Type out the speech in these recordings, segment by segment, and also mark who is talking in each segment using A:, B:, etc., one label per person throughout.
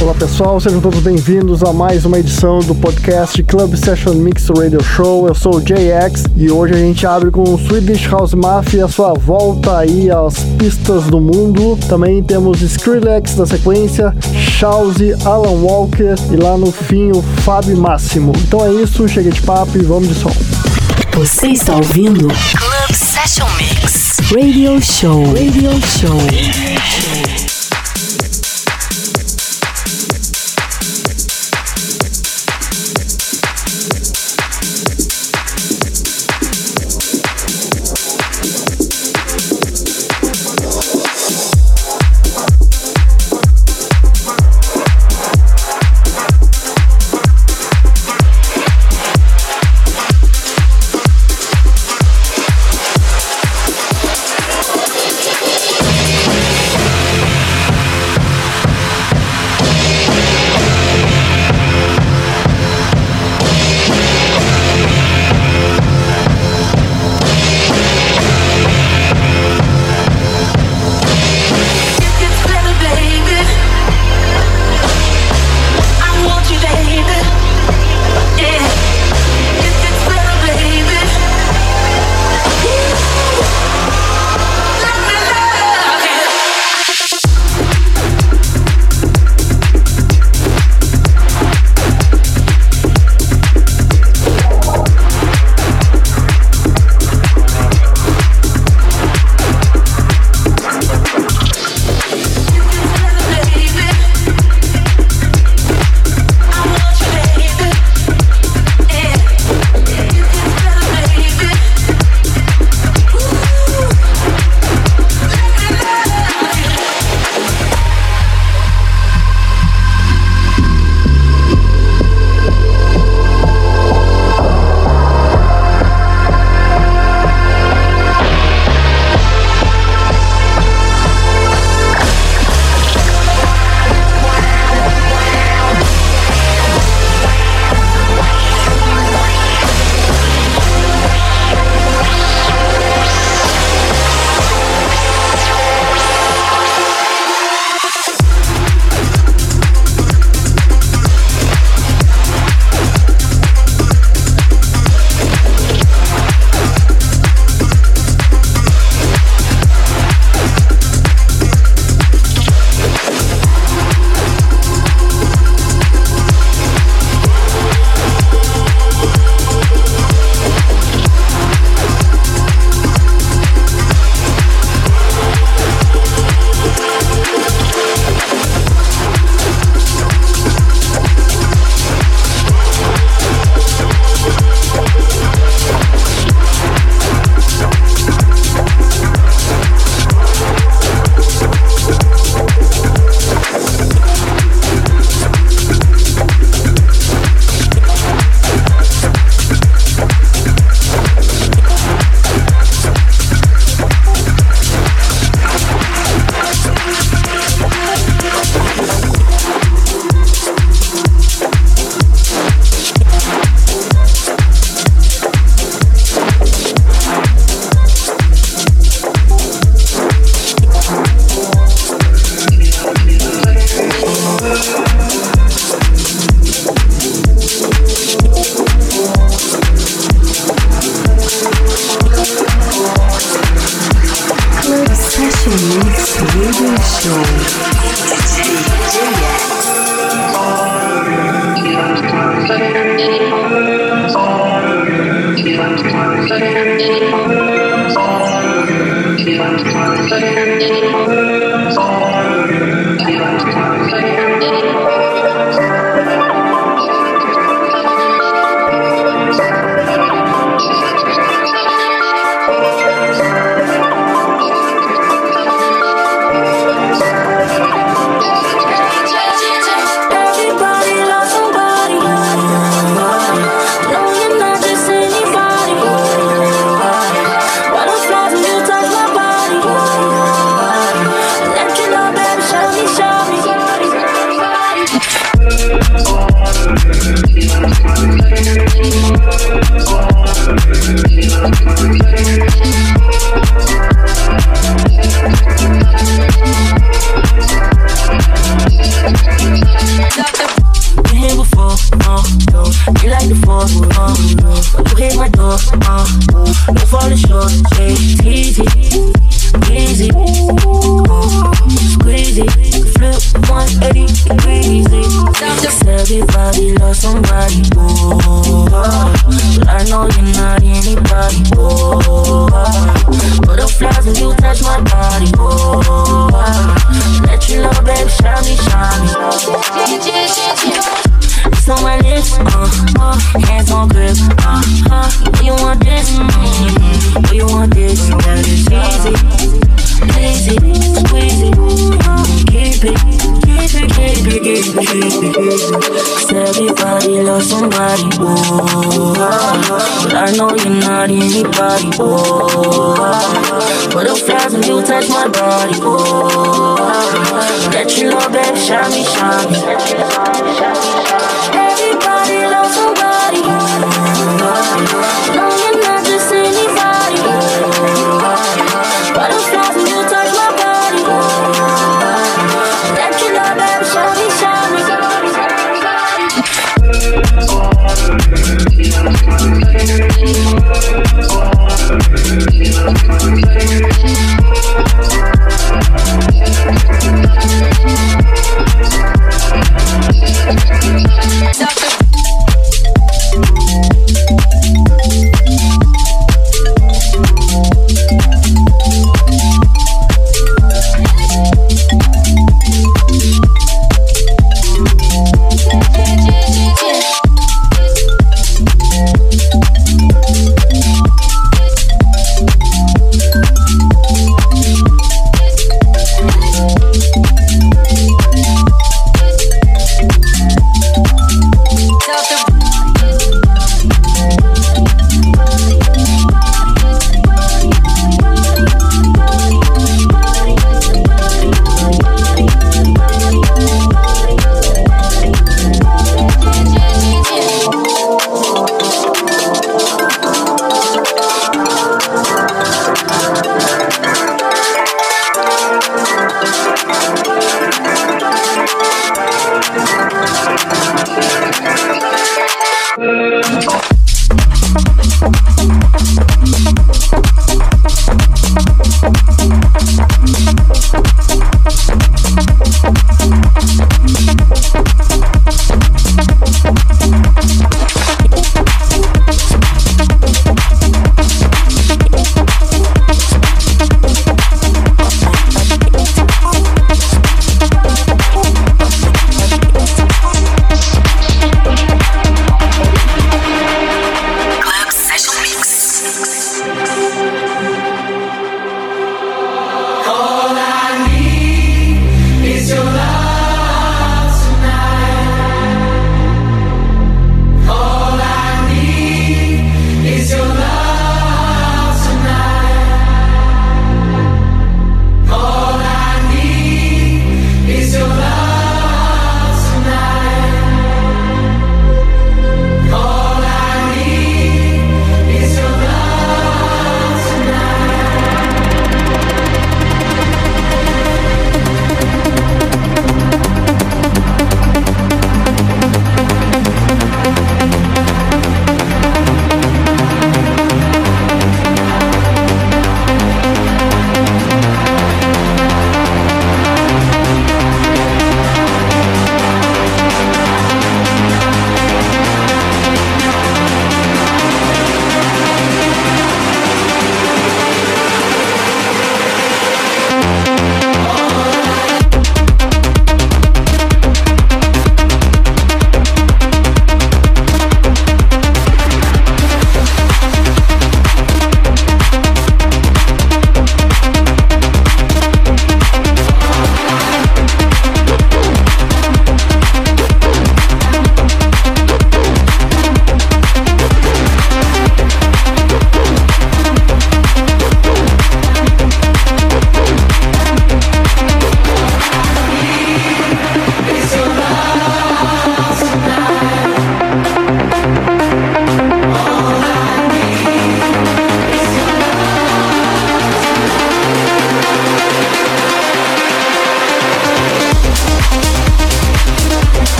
A: Olá pessoal, sejam todos bem-vindos a mais uma edição do podcast Club Session Mix Radio Show. Eu sou o JX e hoje a gente abre com o Swedish House Mafia, a sua volta aí às pistas do mundo. Também temos Skrillex na sequência, Shawzy, Alan Walker e lá no fim o Fábio Máximo. Então é isso, chega de papo e vamos de som.
B: Você está ouvindo
C: Club Session Mix.
B: Radio Show. Radio Show.
D: already love somebody,
E: whoa. But I know you're not anybody, whoa. Butterflies when you touch my body, oh. whoa. That you love, baby, shine me, shine me. Everybody loves somebody, whoa. Thank you.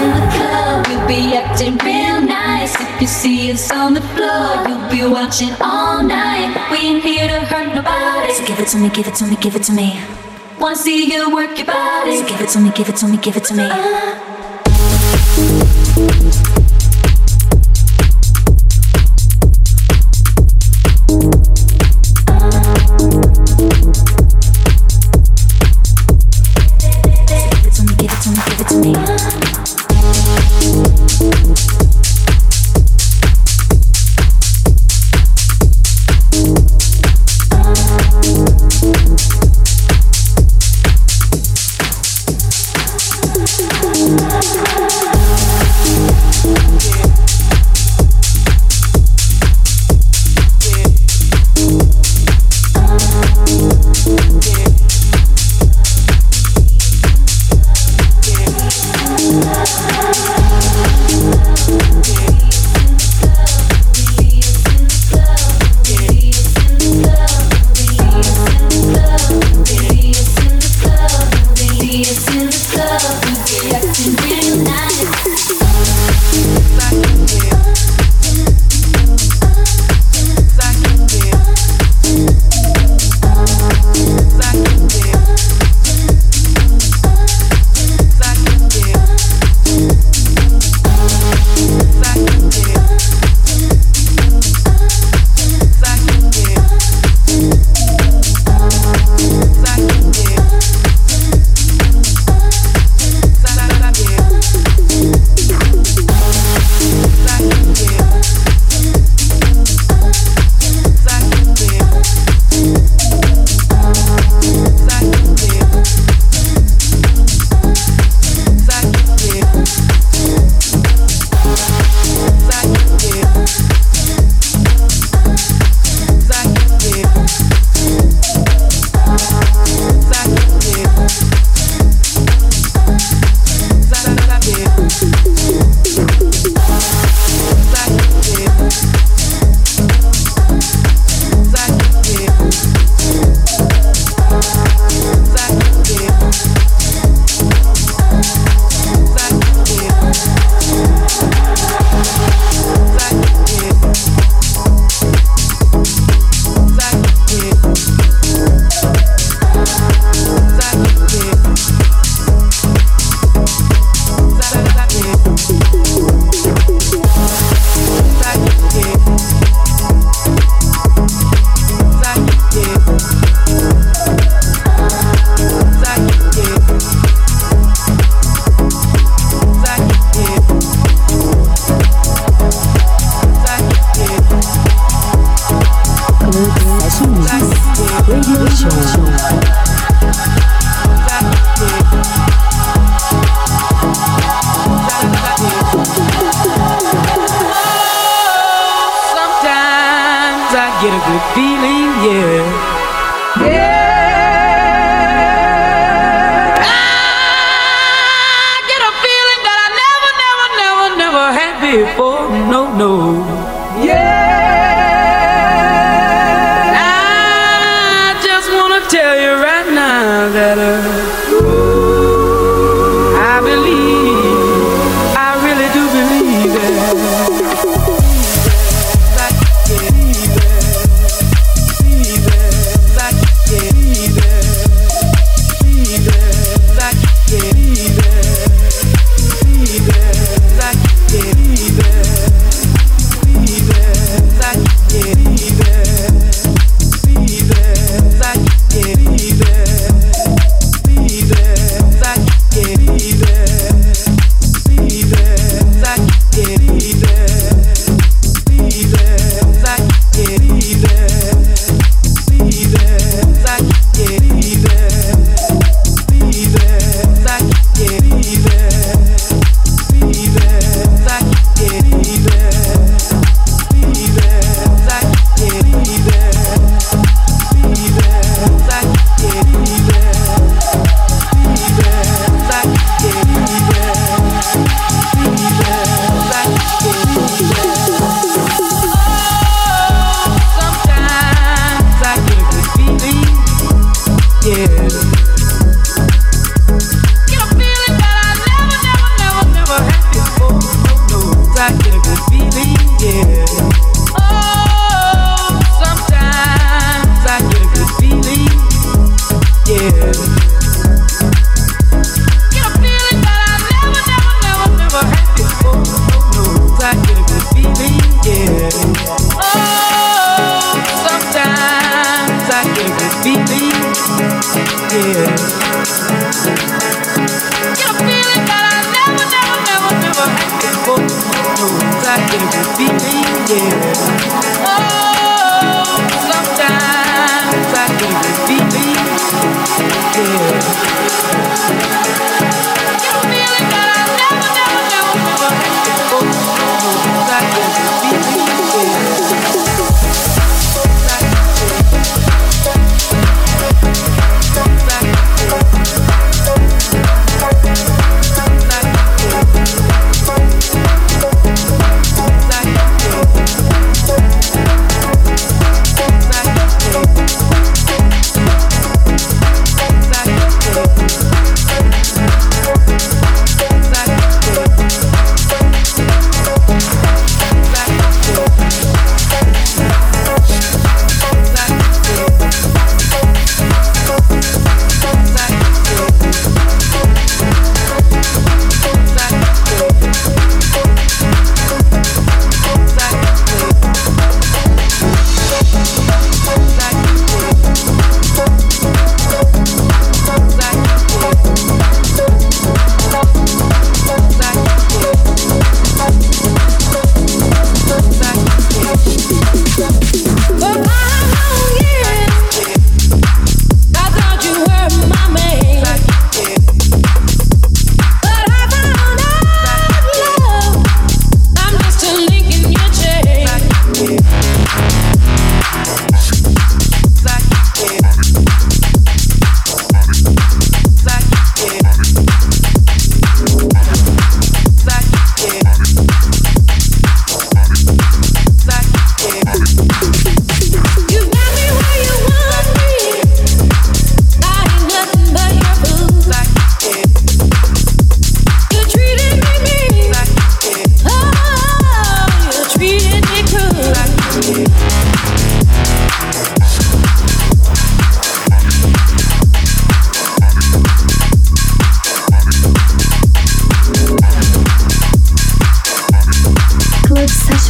E: in the be acting real nice. If you see us on the floor, you'll be watching all night. We
C: ain't here to hurt nobody. So give it
D: to me, give it to me, give it to me. Wanna see you work your body. So give it to me, give it to me, give it to me. Uh.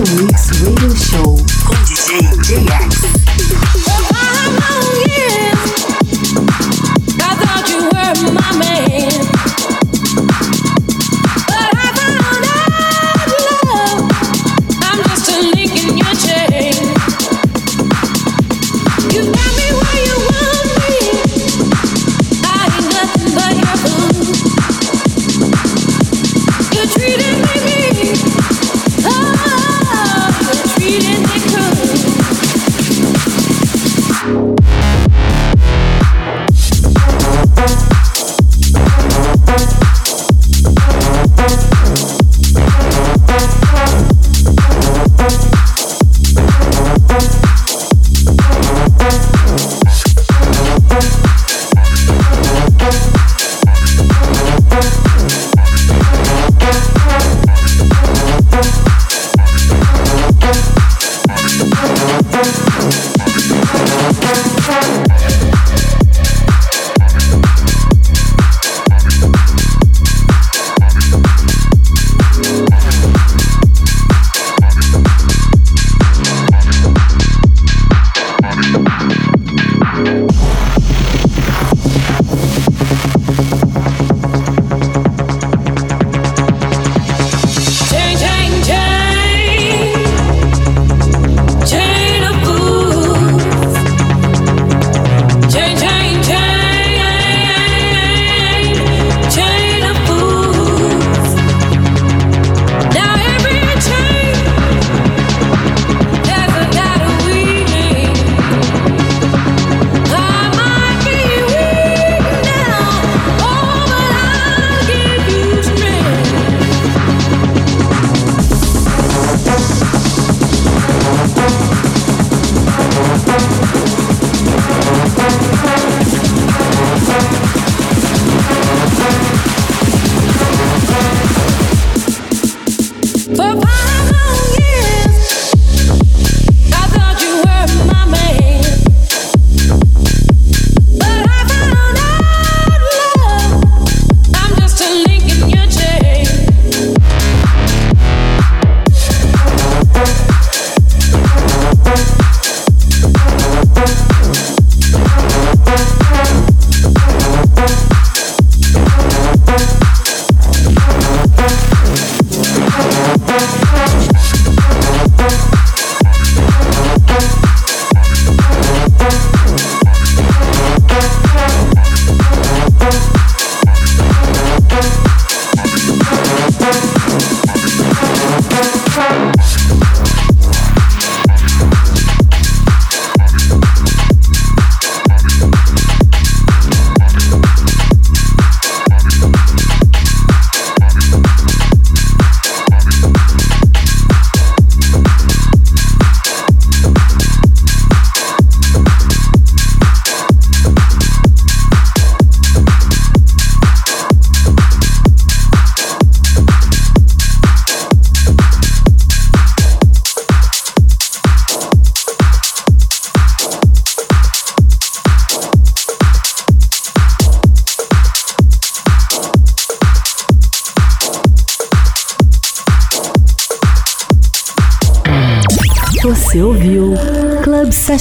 D: Mix Radio Show
B: com DJ JX.